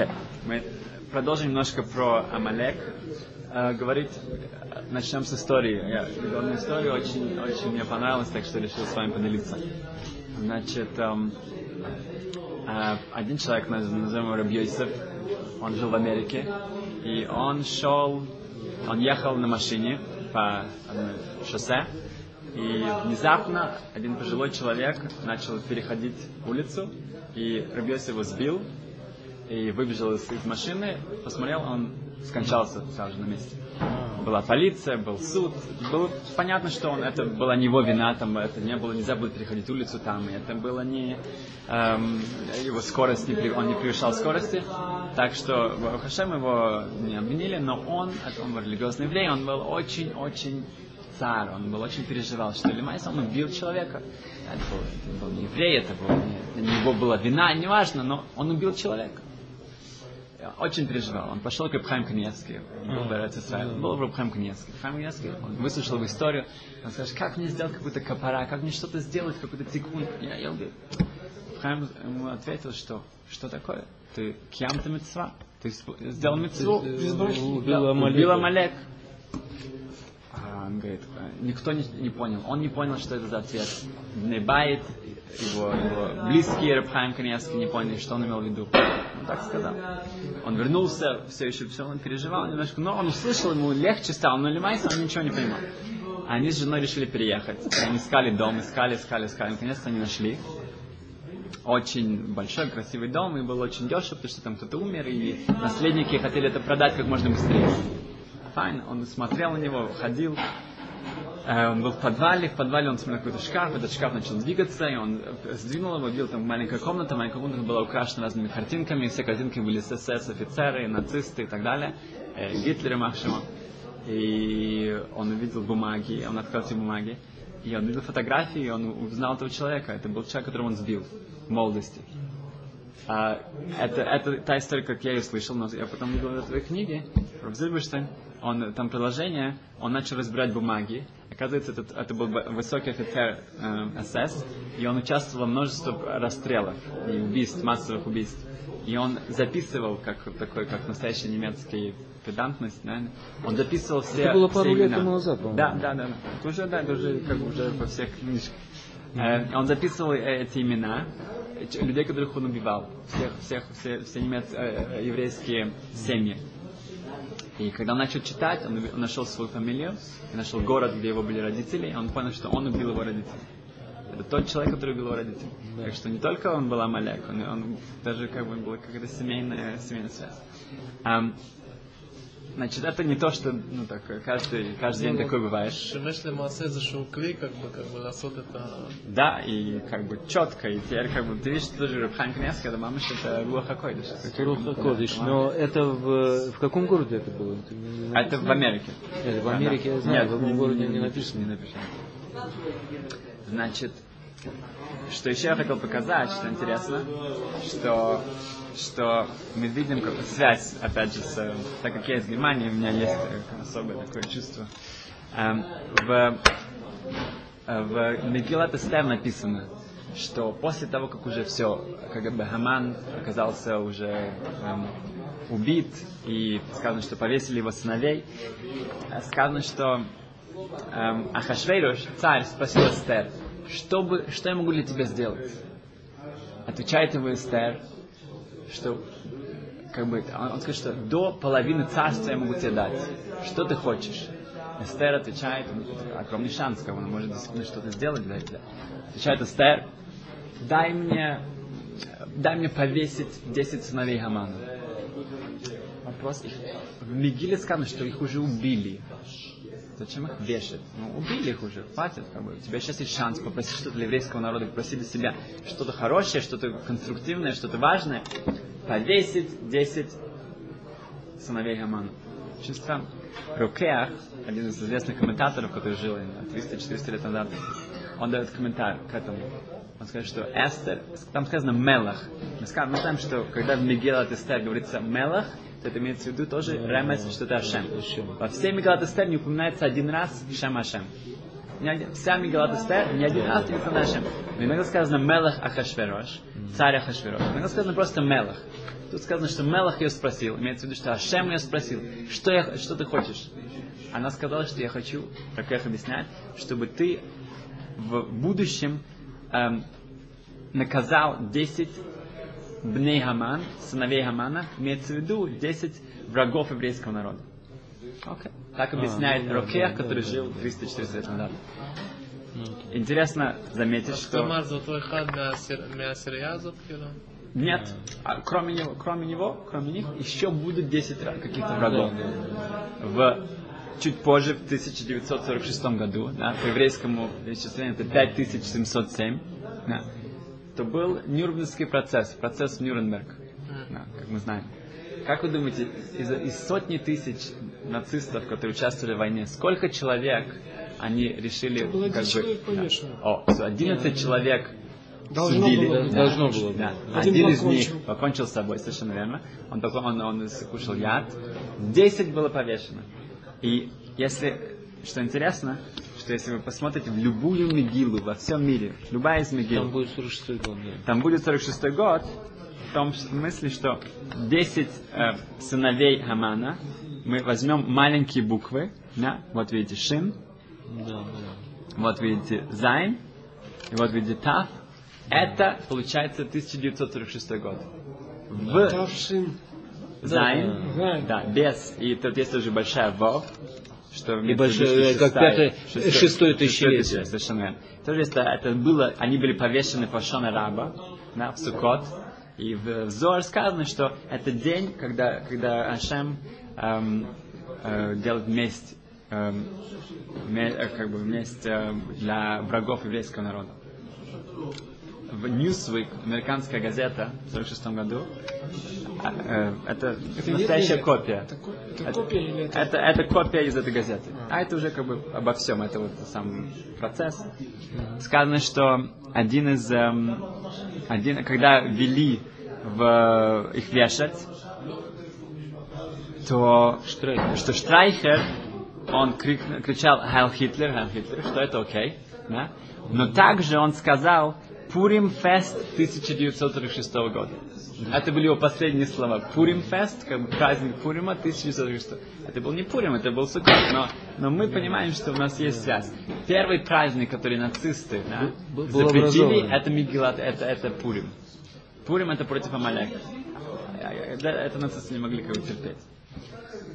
Окей. Мы продолжим немножко про Амалек. Э, говорит, начнем с истории. Я историю, очень, очень мне понравилась, так что решил с вами поделиться. Значит, эм, э, один человек, назовем его Рабьёйсов, он жил в Америке, и он шел, он ехал на машине по шоссе, и внезапно один пожилой человек начал переходить улицу, и Рабьёс его сбил, и выбежал из, из машины, посмотрел, он скончался сразу же на месте. Была полиция, был суд. Было понятно, что он, это была не его вина, там, это не было, нельзя было переходить улицу там, и это было не эм, его скорость, не, он не превышал скорости. Так что Хашем его не обвинили, но он, это он был религиозный еврей, он был очень-очень царь, он был очень переживал, что למעשה, он убил человека. Это был, это был не еврей, это был не, не его была вина, неважно, но он убил человека очень переживал. Он пошел к Рав Хаим Каневский. Был в Израиль. Был в Рав Хаим Каневский. Рав Хаим Каневский, он выслушал его историю. Он сказал, как мне сделать какую-то כפרה, как мне что-то сделать, какой-то תיקון. Я, я убил. Рав Хаим ему ответил, что что такое? Ты קיימת מצווה. Ты сделал мицву. Убил Амалек. Убил Амалек. А он говорит, никто не, не понял. Он не понял, что это за ответ. Небайт, его, его близкие Рабхайм Каневский не поняли, что он имел в виду так сказал. Он вернулся, все еще все он переживал немножко, но он услышал, ему легче стало, но Лимайса он ничего не понимал. Они с женой решили переехать. Они искали дом, искали, искали, искали. Наконец-то они нашли. Очень большой, красивый дом, и был очень дешев, потому что там кто-то умер, и наследники хотели это продать как можно быстрее. Файн, он смотрел на него, ходил, он был в подвале, в подвале он смотрел какой-то шкаф, этот шкаф начал двигаться, и он сдвинул его, видел там маленькая комната, маленькая комната была украшена разными картинками, все картинки были СС, офицеры, нацисты и так далее, э, Гитлер и Махшима. И он увидел бумаги, он открыл эти бумаги, и он увидел фотографии, и он узнал этого человека. Это был человек, которого он сбил в молодости. А, это, это та история, как я ее слышал, но я потом видел в этой книге, Роб Зильберштейн, он, там приложение, он начал разбирать бумаги, Оказывается, это, это был высокий офицер э, СС, и он участвовал в множестве расстрелов и убийств, массовых убийств. И он записывал, как такой, как настоящий немецкий педантность, наверное. Он записывал все. Это было пару лет тому назад, по-моему. Да, да, да. Это уже, да, это уже как уже во всех книжках. Mm-hmm. Э, он записывал э, эти имена людей, которых он убивал, всех, всех, все, все немец, э, э еврейские семьи. И когда он начал читать, он, он нашел свою фамилию, и нашел город, где его были родители, и он понял, что он убил его родителей. Это тот человек, который убил его родителей. Да. Так что не только он был Амалек, он, он даже как бы была какая-то семейная, семейная связь. Um, Значит, это не то, что ну, так, каждый, каждый день такой бывает. Как бы, как бы, ласот это... Да, и как бы четко, и теперь как бы, ты видишь, что тоже Рабхайм Кнеск, это мамыш, это Руаха Койдыш. Это Руаха Койдыш, но это в, в каком городе это было? Это, не это в Америке. Это в Америке, я знаю, Нет, в каком городе не написано. Не написано. Значит, что еще я хотел показать, что интересно, что что мы видим как связь, опять же, с, так как я из Германии, у меня есть особое такое чувство. Эм, в, в Мегилат Эстер написано, что после того, как уже все, как бы Хаман оказался уже эм, убит, и сказано, что повесили его сыновей, сказано, что эм, Ахашвейруш, царь, спросил Эстер, что, бы, что я могу для тебя сделать? Отвечает ему Эстер, что как бы, он, он скажет, что до половины царства я могу тебе дать. Что ты хочешь? Эстер отвечает, огромный шанс, как он может действительно что-то сделать для этого. Отвечает Эстер, дай мне, дай мне повесить 10 сыновей Хамана. Вопрос, в Мигиле сказано, что их уже убили. Зачем их вешать? Ну, убили их уже, хватит. Как бы. У тебя сейчас есть шанс попросить что-то для еврейского народа, попросить для себя что-то хорошее, что-то конструктивное, что-то важное. Повесить 10 сыновей Гамана. Очень странно. Рукеах, один из известных комментаторов, который жил 300-400 лет назад, он дает комментарий к этому. Он скажет, что Эстер, там сказано Мелах. Мы, скажем, мы знаем, что когда в Мегилат Эстер говорится Мелах, это имеется в виду тоже ремес, что это Ашем. Во всей Мегалат Эстер не упоминается один раз Шем Ашем. Вся Мегалат Эстер ни один раз не упоминается Ашем. Но иногда сказано Мелах Ахашверош, царь Ахашверош. Иногда сказано просто Мелах. Тут сказано, что Мелах ее спросил, имеется в виду, что Ашем ее спросил, что, я, что ты хочешь? Она сказала, что я хочу, как их объясняет, чтобы ты в будущем эм, наказал 10 бней Хаман, сыновей Хамана, имеется в виду 10 врагов еврейского народа. Okay. Так объясняет а, Рокех, который жил 300-400 лет назад. Интересно заметить, что... Нет, а кроме него, кроме него, кроме них, еще будут 10 каких-то врагов. В чуть позже, в 1946 году, да, по еврейскому исчислению это 5707, да, то был Нюрнбергский процесс, процесс в Нюрнберг, да, как мы знаем. Как вы думаете, из, из сотни тысяч нацистов, которые участвовали в войне, сколько человек они решили... Это было как человек бы, повешен. О, 11 человек Должно судили. было да, Должно было. Да. Один Один из покончил. них покончил с собой, совершенно верно. Он, потом, он, он кушал яд. 10 было повешено. И если, что интересно, что если вы посмотрите в любую Мегилу во всем мире, любая из Мегил, Там будет 46 год, да. там будет 46 год, в том смысле, что 10 э, сыновей Хамана, мы возьмем маленькие буквы, да, вот видите Шин, Да, да. вот видите Зайн, и вот видите Тав, это получается 1946 год. В Тавшин. Зайн, Зайн. да, без, и тут есть тоже большая Вов, что И большое, что как пятое- шестое шестое тысячелетие. Совершенно верно. Тоже это, это было, они были повешены по Шона Раба, в Сукот, и в, Зор сказано, что это день, когда, когда Ашем эм, э, делает месть, эм, ме- э, как бы месть э, для врагов еврейского народа. В Newsweek, американская газета в 1946 году, а, э, это, настоящая копия. Это, ко- это копия или это? Это, это копия из этой газеты. А это уже как бы обо всем, это вот сам процесс. Сказано, что один из, эм, один, когда вели в, их вешать, то Штрайхер. что Штрайхер, он крик- кричал «Heil Hitler, Heil Hitler», что это окей, да? но также он сказал «Purimfest 1946 года». Это были его последние слова. Пурим Фест, как бы праздник Пурима 1946. Это был не Пурим, это был Суккот, но, но мы понимаем, что у нас есть связь. Первый праздник, который нацисты да, запретили, это Мигелат, это, это Пурим. Пурим это против Амалека. Это, это нацисты не могли как бы терпеть.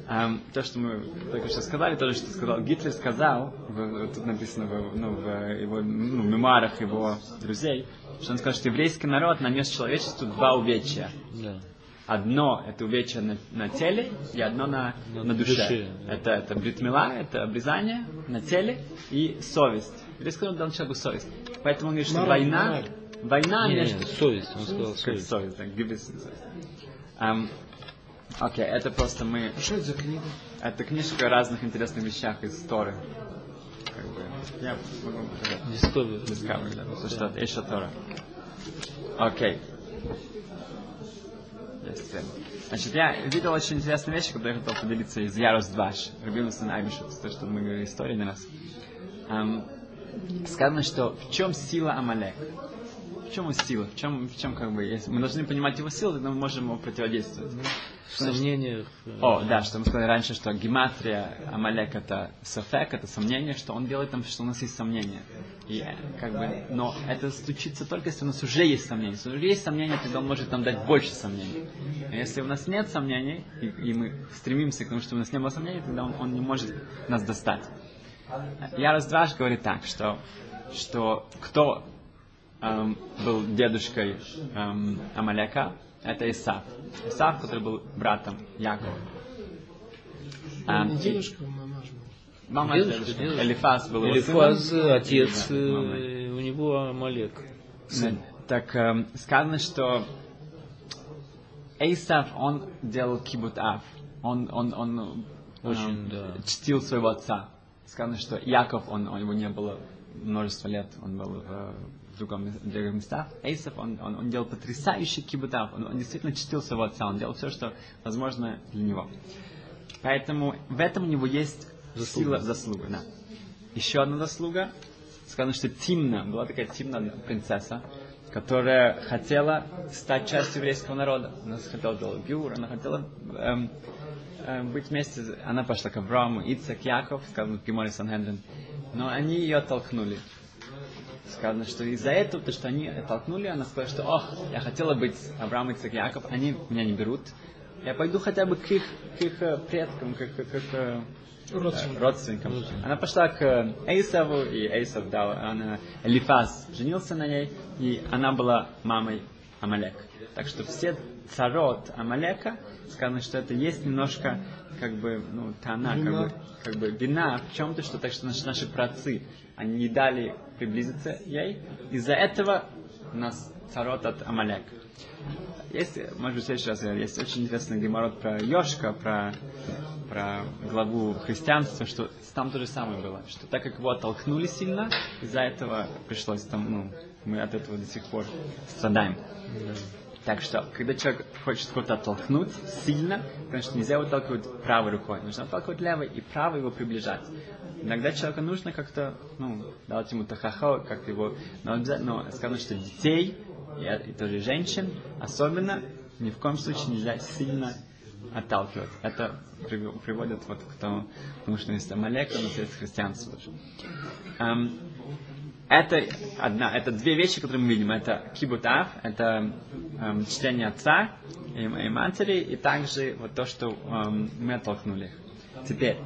Ам, то, что мы только что сказали, то же, что сказал Гитлер, сказал, в- тут написано в, ну, в его ну, мемуарах его друзей, что он сказал, что еврейский народ нанес человечеству два увечья. Да. Одно это увечье на, на теле и одно на, На на душе. душе. Это, это бритмила, это обрезание на теле и совесть. Еврейский народ дал человеку совесть. Поэтому он говорит, что Мораль, война, мораль. война Не, не, между... совесть, он сказал совесть. совесть, да, совесть. Ам, Окей, это просто мы А что это за книга? это книжка о разных интересных вещах из Торы. Как бы, я могу показать. Discovery. Discovery, да, потому что это еще Тора. Окей. Есть. Значит, я видел очень интересные вещи, которые я хотел поделиться из Ярос Дваш, Рабинуса Айбишут, то, что мы говорили истории не раз. Ам, сказано, что в чем сила Амалек? В чем его сила? В чем, в чем как бы, если мы должны понимать его силу, тогда мы можем ему противодействовать. В сомнениях. э, О, да, что мы сказали раньше, что гематрия Амалек это софек, это сомнение, что он делает там, что у нас есть сомнения. И э, как бы, но это случится только, если у нас уже есть сомнения. Если уже есть сомнения, тогда он может нам дать больше сомнений. А если у нас нет сомнений, и, и мы стремимся к тому, чтобы у нас не было сомнений, тогда он, он не может нас достать. Я Раздваш говорит так, что, что кто эм, был дедушкой эм, Амалека, это Исав. Исав, который был братом Якова. Эм, и- дедушка, мама Дедушка, дедушка. Элифаз был его Элифаз, сыном. отец, Да, мамой. э, у него Амалек. Да, Так эм, сказано, что Эйсав, он делал кибут ав. Он, он, он эм, Очень, да. чтил своего отца. Сказано, что Яков, он, у него не было множество лет, он был в, в другом, в других местах. Эйсов, он, он, он делал потрясающий кибутав. Он, он действительно чтил своего отца, он делал все, что возможно для него. Поэтому в этом у него есть Заслуга. сила, заслуга. Да. Еще одна заслуга. Сказано, что Тимна, была такая Тимна принцесса, которая хотела стать частью еврейского народа. Она хотела делать гюр, она хотела эм, эм, быть вместе. Она пошла к Аврааму, Ицек, Яков, сказано в Геморе Санхедрин. Но они ее оттолкнули. Сказано, что из-за этого, то, что они оттолкнули, она сказала, что, ох, я хотела быть Авраам, Ицек, Яков, они меня не берут. Я пойду хотя бы к их, к их э, предкам, к, к, к, к э, Родственникам. родственникам. Она пошла к Эйсаву, и Эйсав дал, она, Элифаз женился на ней, и она была мамой Амалека. Так что все царот Амалека, сказано, что это есть немножко, как бы, ну, тана, как Вина. бы, как бы вина в чем-то, что так что наши, наши працы, они не дали приблизиться ей. Из-за этого у нас царот от Амалека. Есть, может быть, в следующий раз есть очень интересный геморрот про Йошка, про, про главу христианства, что там то же самое было, что так как его оттолкнули сильно, из-за этого пришлось там, ну, мы от этого до сих пор страдаем. Так что, когда человек хочет кого-то оттолкнуть сильно, конечно, нельзя его отталкивать правой рукой, нужно отталкивать левой и правой его приближать. Иногда человеку нужно как-то, ну, дать ему тахахо, как его, но, обязательно, но сказано, что детей и, и тоже женщин особенно ни в коем случае нельзя сильно отталкивать. Это прив- приводит вот к тому, потому что есть Амалека, но есть христианство. Эм, это одна, это две вещи, которые мы видим. Это кибутав, это эм, чтение отца и, и матери, и также вот то, что эм, мы оттолкнули. Теперь,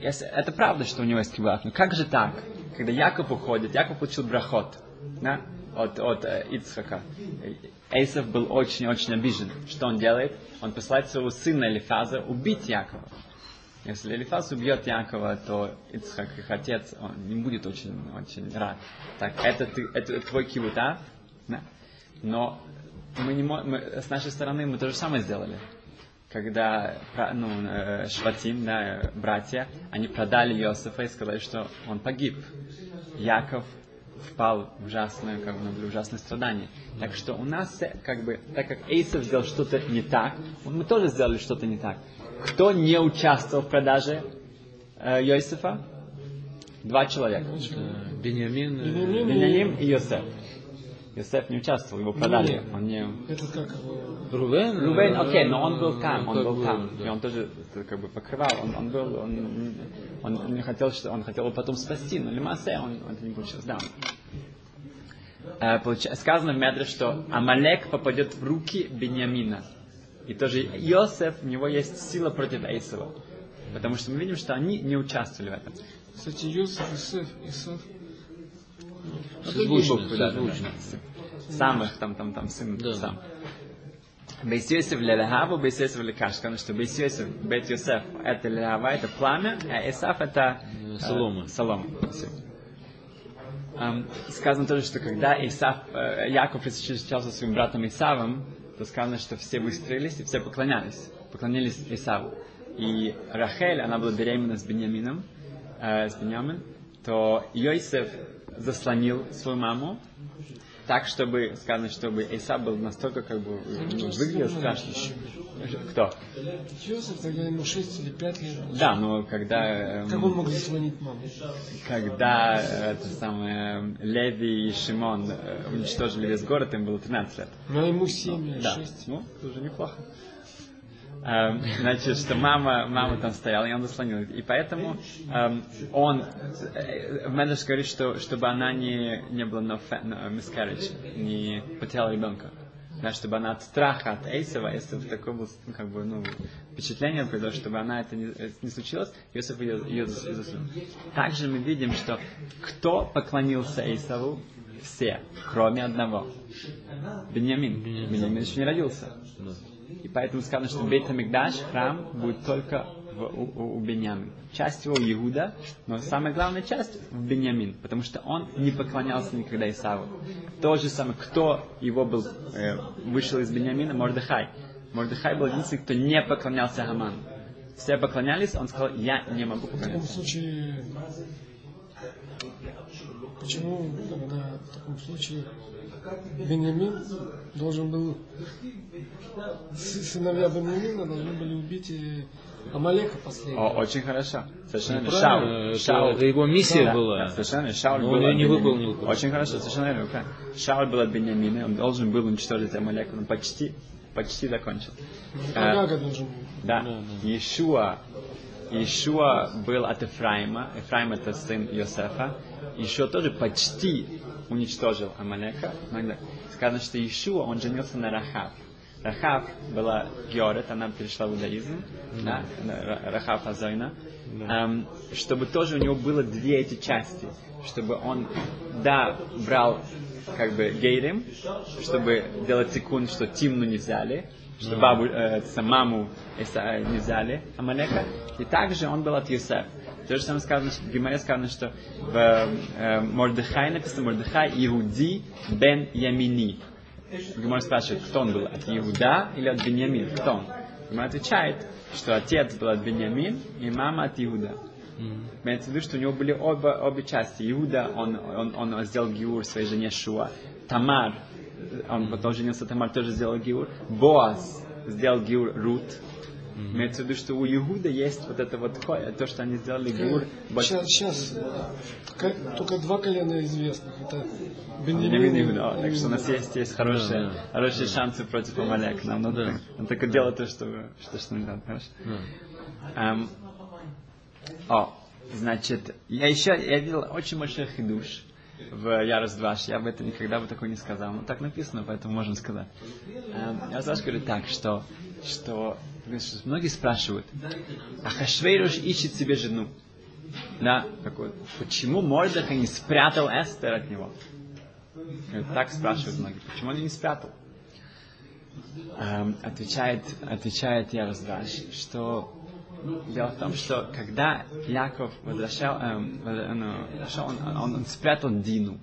если, это правда, что у него есть кибутав, но как же так? Когда Яков уходит, Яков получил брахот да, от, от э, Ицхака. Эйсов был очень-очень обижен. Что он делает? Он посылает своего сына Элифаза убить Якова. Если Элифаз убьет Якова, то Ицхак, их отец, он не будет очень, очень рад. Так, это, ты, это твой кибута, да? но мы не мы, с нашей стороны мы то же самое сделали. Когда ну, э, Шватим, да, братья, они продали Иосифа и сказали, что он погиб. Яков впал в ужасное, как бы, ну, ужасное страдание. Так что у нас, э, как бы, так как Эйсов сделал что-то не так, мы тоже сделали что-то не так. Кто не участвовал в продаже э, Йосифа? Два человека. Беньямин. э. Беняним и Йосеф. Йосеф не участвовал, его продали. Не-не. Он не... Это как? Рувен? Э, окей, но он был там, он как был бы, там. да. И он тоже э, как бы покрывал, он, он был, он, он не хотел, что он хотел его потом спасти, но Лимасе он, он это не получилось, да. Э, получа- Сказано в Медре, что Амалек попадет в руки Беньямина. И тоже Иосиф, у него есть сила против Эйсова. Потому что мы видим, что они не участвовали в этом. Кстати, Юсеф, Исеф, Исеф. Созвучно, да, да, да. созвучно. Самых там, там, там, сын Да. сам. Бейс Йосеф лелехаву, бейс Йосеф лекаш. Сказано, что бейс Йосеф, бейт Йосеф, это лелехава, это пламя, а Исаф это Э, солома. э, солома. Эм, сказано тоже, что когда Исаф, э, Яков встречался со своим братом Исавом, то сказано, что все выстроились и все поклонялись. Поклонились Исаву. И Рахель, она была беременна с Беньямином, э, с Беньямин, то Йосеф заслонил свою маму, так, чтобы, сказано, чтобы Исав был настолько, как бы, ну, выглядел страшно. Кто? Юсеф тогда ему 6 или 5 лет. Да, но когда... эм, Как он мог заслонить маму? когда э, это самое, Леви и Шимон э, уничтожили весь город, им было 13 лет. Но ему 7 или Да, 6. ну, тоже неплохо. Эм, Значит, что мама, мама там стояла, и он заслонил. И поэтому эм, он, э, Медреш говорит, что чтобы она не, не была no, no miscarriage, не потеряла ребенка. Да, чтобы она от страха, от Эйсова, Эйсов такое было, ну, как бы, ну, впечатление произошло, чтобы она это не, э, не случилось, Иосиф ее, ее зас- заслонил. Также мы видим, что кто поклонился Эйсову? Все, кроме одного. Беньямин. Беньямин еще не родился. И поэтому сказано, что Бейт Амигдаш, храм, будет только в, у, у, Беньямин. Часть его Иуда, но самая главная часть в Беньямин, потому что он не поклонялся никогда Исаву. То же самое, кто его был, э, вышел из Беньямина, Мордыхай. Мордыхай был единственный, кто не поклонялся Хаману. Все поклонялись, он сказал, я не могу В таком поклоняться. случае, почему тогда в таком случае Беньямин должен был, сы- сыновья Беньямина должны были убить и Амалека последний. О, очень хорошо. Совершенно Шауль. это- Шауль. это его миссия Да, была. да, совершенно верно. Шауль Но был он не Беньямина. выполнил. Очень хорошо, совершенно верно. правильно. Шауль был от Беньямина, он должен был уничтожить Амалека, но почти, почти закончил. Э, Агага должен был. Да. Иешуа. Иешуа был от Ефраима. Ефраим это сын Йосефа. Иешуа тоже почти уничтожил Амалека. Сказано, что Иешуа, он женился на Рахав. Рахав была Георет, она перешла в иудаизм, да, Ра- Рахав Азойна, Эм, чтобы тоже у него было две эти части, чтобы он, да, брал как бы гейрим, чтобы делать секунд, что Тимну не взяли, что бабу, э, маму Иса- э, не взяли, Амалека, и также он был от Юсеф. То же самое сказано, что в Гимаре сказано, что в э, Мордыхай написано Мордыхай Иуди бен Ямини. Гимар спрашивает, кто он был, от Иуда или от Беньямин? Кто он? Гимар отвечает, что отец был от Беньямин и мама от Иуда. Имеется в виду, что у него были оба, обе части. Иуда, он, он, он сделал гиур своей жене Шуа. Тамар, он потом женился, Тамар тоже сделал гиур. Боаз сделал гиур Рут. Имеется в виду, что у Иуда есть вот это вот то, что они сделали гиур. Сейчас, сейчас только два колена известных. Это Беньямин и Иуда. Так что у нас есть, есть хорошие, Да, хорошие шансы против Амалека. Нам надо так- нам только делать то, что, что, что надо. Хорошо? Эм, о, значит, я еще, я видел очень большой хидуш в Яроздваш. Я об этом никогда бы такой не сказал. Но так написано, поэтому можем сказать. Эм, Яроздваш говорит так, что, что многие спрашивают, а Хашвейруш ищет себе жену. Да, какой, почему Мордеха не спрятал Эстер от него? Говорит, так спрашивают многие, почему он не спрятал? Эм, отвечает, отвечает Яроздваш, что Дело в том, что когда Яков возвращал, эм, э, ну, шел, он, он, он спрятал Дину.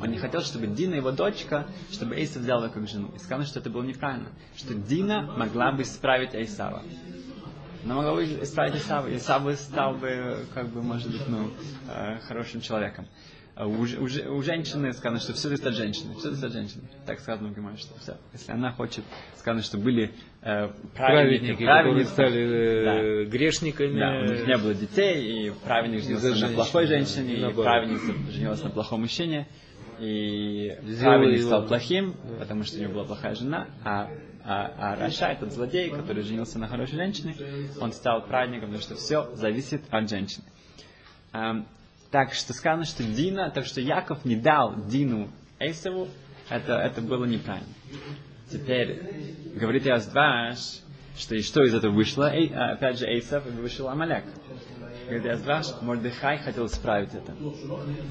Он не хотел, чтобы Дина, его дочка, чтобы Эйса взял ее как жену. И сказано, что это было неправильно. Что Дина могла бы исправить Эйсава. Она могла бы исправить Исава. Исав бы стал бы, как бы, может быть, ну, э, хорошим человеком. А У, у, у женщины сказано, что все зависит от женщины. Все зависит от женщины. Так сказано в Гимаре, что все. Если она хочет, сказано, что были э, праведники, Праведники, которые стали э, да. грешниками. Да, у них не было детей, и праведник женился на плохой женщине, и наоборот. праведница женилась на плохом мужчине, и его- стал плохим, потому что у него была плохая жена, а, а, а Раша, этот злодей, который женился на хорошей женщине, он стал праведником, потому что все зависит от женщины. Ам, так что сказано, что Дина, так что Яков не дал Дину Эйсову, это, это было неправильно. Теперь говорит Яздваш, что и что из этого вышло, Эй, опять же Эйсов, вышел Амалек. Говорит Яздваш, Мордыхай хотел исправить это.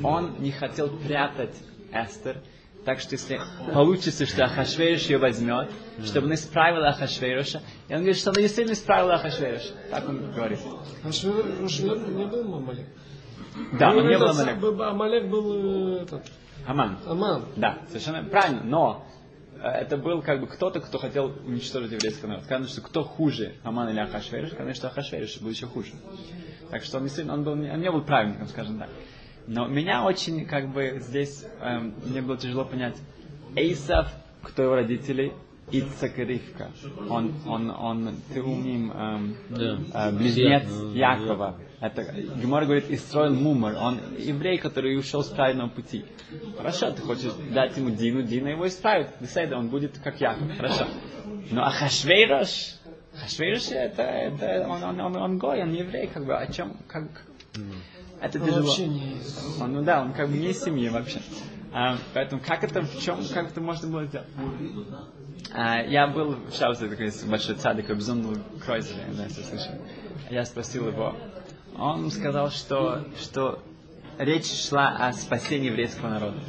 Он не хотел прятать Эстер, так что если получится, что Ахашвериш ее возьмет, чтобы она исправила Ахашвериша, и он говорит, что она действительно исправила Ахашвериша. Так он говорит. А Швер, Швер не был Амалек? Да, Ну, он не этот был Амалек. Амалек был э, этот, Аман. Аман. Да, совершенно правильно, но э, это был как бы кто-то, кто хотел уничтожить еврейский народ. Сказано, что кто хуже, Аман или Ахашвериш, сказано, что Ахашвериш был еще хуже. Так что он он, был, не- он не был праведником, скажем так. Но меня очень, как бы, здесь, эм, мне было тяжело понять, Эйсав, кто его родители, Ицак и Ривка. Он, он, он, ты умним, эм, Да. э, близнец Якова. Это Гемор говорит, Исроил Мумар. Он еврей, который ушел с правильного пути. Хорошо, ты хочешь дать ему Дину, Дина его исправит. Беседа, он будет как Яков. Хорошо. Но Ахашвейрош, Ахашвейрош это, это он, он, он, он гой, он еврей, как бы, о чем, как, это тяжело. вообще не Он, ну да, он как бы не из семьи вообще. А, поэтому как это, в чем, как это можно было сделать? А, я был в Шаузе, такой большой цадик, безумный Кройзер, я не знаю, если слышали. Я спросил его, он сказал, что, что речь шла о спасении еврейского народа.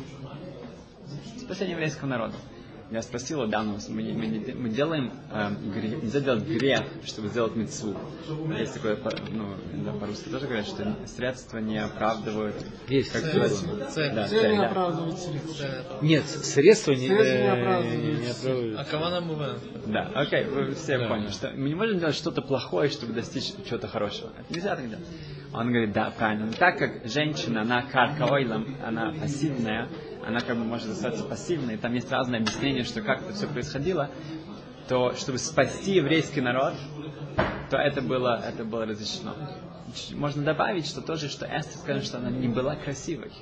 Спасение еврейского народа. Я спросил его, да, мы, мы, не- мы делаем э, грех, нельзя делать грех, чтобы сделать мецву. Есть такое, ну, да, по-русски тоже говорят, что средства не оправдывают. Есть. Как Цель. Цель. Да, Цель цель, не да. оправдывает средства. Нет, средства не, Средства не э, оправдывают. не А оправдывают. кавана мувен. Да, окей, вы все Да. поняли, что мы не можем делать что-то плохое, чтобы достичь чего-то хорошего. Это нельзя так делать. Он говорит, да, правильно. Но так как женщина, она каркаойлом, она пассивная, она как бы может остаться пассивной, там есть разные объяснения, что как это все происходило, то чтобы спасти еврейский народ, то это было, это было разрешено. Можно добавить, что тоже, что Эстер, скажем, что она не была красивой.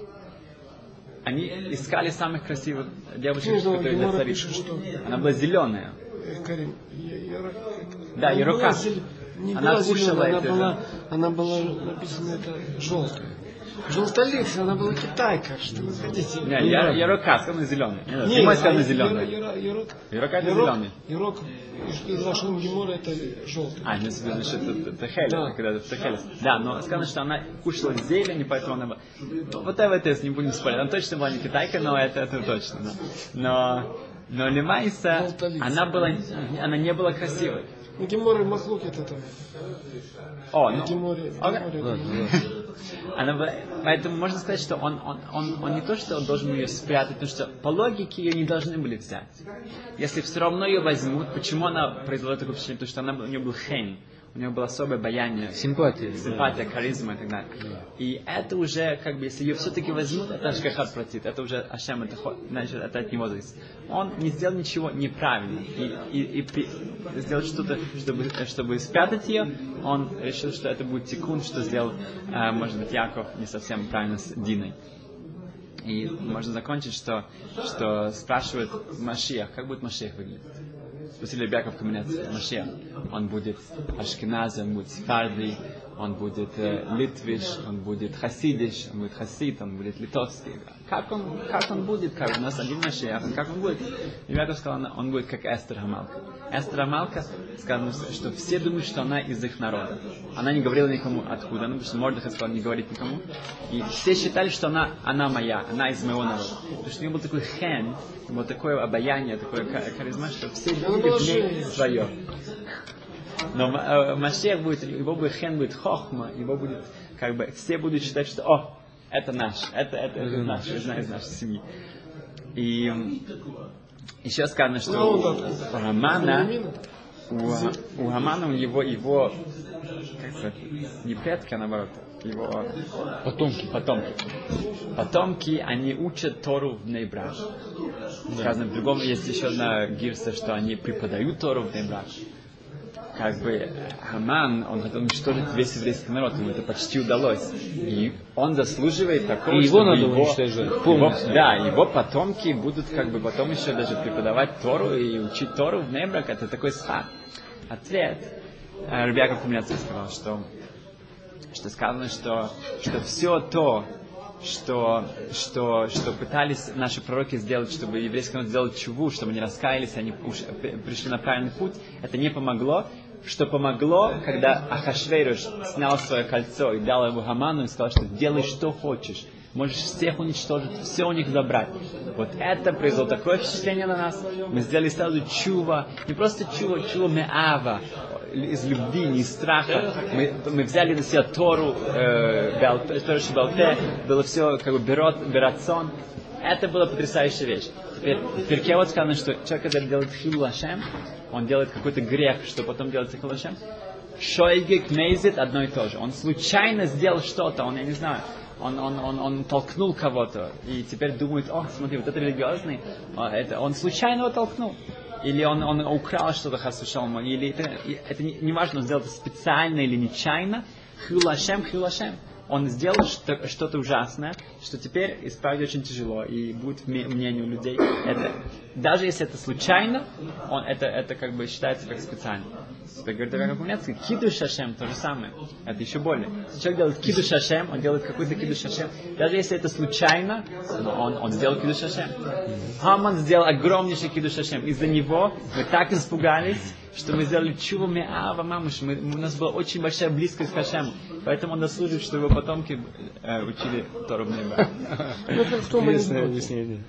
Они искали самых красивых девушек, которые для что- Она была зеленая. Да, зеле- Не Она кушала это, она была написано это желтая. Желтолицая, она была китайка, что вы хотите. Не, я, Ерока, сказано зеленый. Не, Не, не мой а сказано зеленый. Яро- Ярок- Ерока это зеленый. Ярок из- Лашон Гемора это желтый. А, знаю, насчет Техеля, Да. когда это Техелес. Да, но сказано, что она кушала зелень, и поэтому она была... Вот это не будем спорить. Она точно была не китайка, но это, это точно. да. Но, но Лемайса, она была, она не была красивой. Ну, Гемора Махлук это там. О, ну, Геморе, Она поэтому можно сказать, что он, он, он, он не то, что он должен ее спрятать, потому что по логике ее не должны были взять. Если все равно ее возьмут, почему она произвела такое впечатление? Потому что она, у нее был хейн, у нее было особое обаяние, Симпатия. симпатия, харизма и так далее. И это уже, как бы, если ее все-таки возьмут, это Ашкахат протит, это уже Ашем, это, значит, это от него зависит. Он не сделал ничего неправильно. И, и, и при- сделал что-то, чтобы, чтобы спрятать ее, он решил, что это будет тикун, что сделал, э, может быть, Яков не совсем правильно с Диной. И можно закончить, что, что спрашивает Машиах, как будет Машиах выглядеть? Спросили Яков Каменец, Машиах. Он будет Ашкенази, он будет Сефарди, он будет э, Литвиш, он будет Хасидиш, он будет Хасид, он будет Литовский. Как он, как он будет, как у нас один Машиах, как он будет? И Яков сказал, он- будет как Эстер Хамалка. Эстер Хамалка, сказано, что все думают, что она из их народа. Она не говорила никому откуда, она, потому что Мордыха сказал не говорить никому. И все считали, что она, она моя, она из моего народа. Потому что у нее был такой хен, было такое обаяние, такое ха- харизма, что все видели в ней свое. Но э, Машех будет, его будет хен будет хохма, его будет, как бы, все будут считать, что, о, это наш, это, это, это наш, из, из нашей семьи. И еще сказано, что Ну, у Хамана, у, у Хамана, у его, его, как сказать, не предки, а наоборот, его Потомки. потомки. Потомки, они учат Тору в Нейбрак. Сказано, в другом есть еще одна гирса, что они преподают Тору в Нейбрак. Как бы Хаман, он хотел уничтожить весь еврейский народ, ему это почти удалось. И он заслуживает такого, И его надо его- уничтожать его- да, его потомки будут как бы потом еще даже преподавать Тору и учить Тору в Нейбрак. Это такой схат. Ответ. э, Ребяков Кумляцкий сказал, что что сказано, что, что все то, что, что, что пытались наши пророки сделать, чтобы еврейский народ сделал чуву, чтобы они раскаялись, они пришли на правильный путь, это не помогло. Что помогло, когда Ахашвейруш снял свое кольцо и дал его Хаману и сказал, что делай что хочешь. Можешь всех уничтожить, все у них забрать. Вот это произвело такое впечатление на нас. Мы сделали сразу чува. Не просто чува, чува меава. Из любви, не из страха. Мы, мы взяли на себя Тору, э, Беал- Тору Шибалте. Было все как бы берот, берацон. Это была потрясающая вещь. Теперь вот сказано, что человек, который делает хилу Лашем, он делает какой-то грех, что потом делается хилу Лашем. Шойгек мейзит одно и то же. Он случайно сделал что-то, он, я не знаю, он, он, он, он толкнул кого-то, и теперь думает, о, смотри, вот это религиозный, а, это, он случайно его толкнул. Или он, он украл что-то хасушалма, или это, это не, не важно, он сделал это специально или нечаянно. Хилашем, хилашем. Он сделал что- что-то ужасное, что теперь исправить очень тяжело, и будет мнению людей. Это, даже если это случайно, он, это, это как бы считается как специально. Теперь говорит Равин Кумнецкий, кидуш Шашем то же самое. Это еще более. Если человек делает кидуш Шашем, он делает какой-то кидуш Шашем. Даже если это случайно, но он, он сделал кидуш Шашем. Хаман сделал огромнейший кидуш Шашем. Из-за него мы так испугались, что мы сделали чуву меава мамуш. Мы, у нас была очень большая близкость к Хашему. Поэтому он заслуживает, что его потомки э, учили Тору небе. Ну, Интересное объяснение.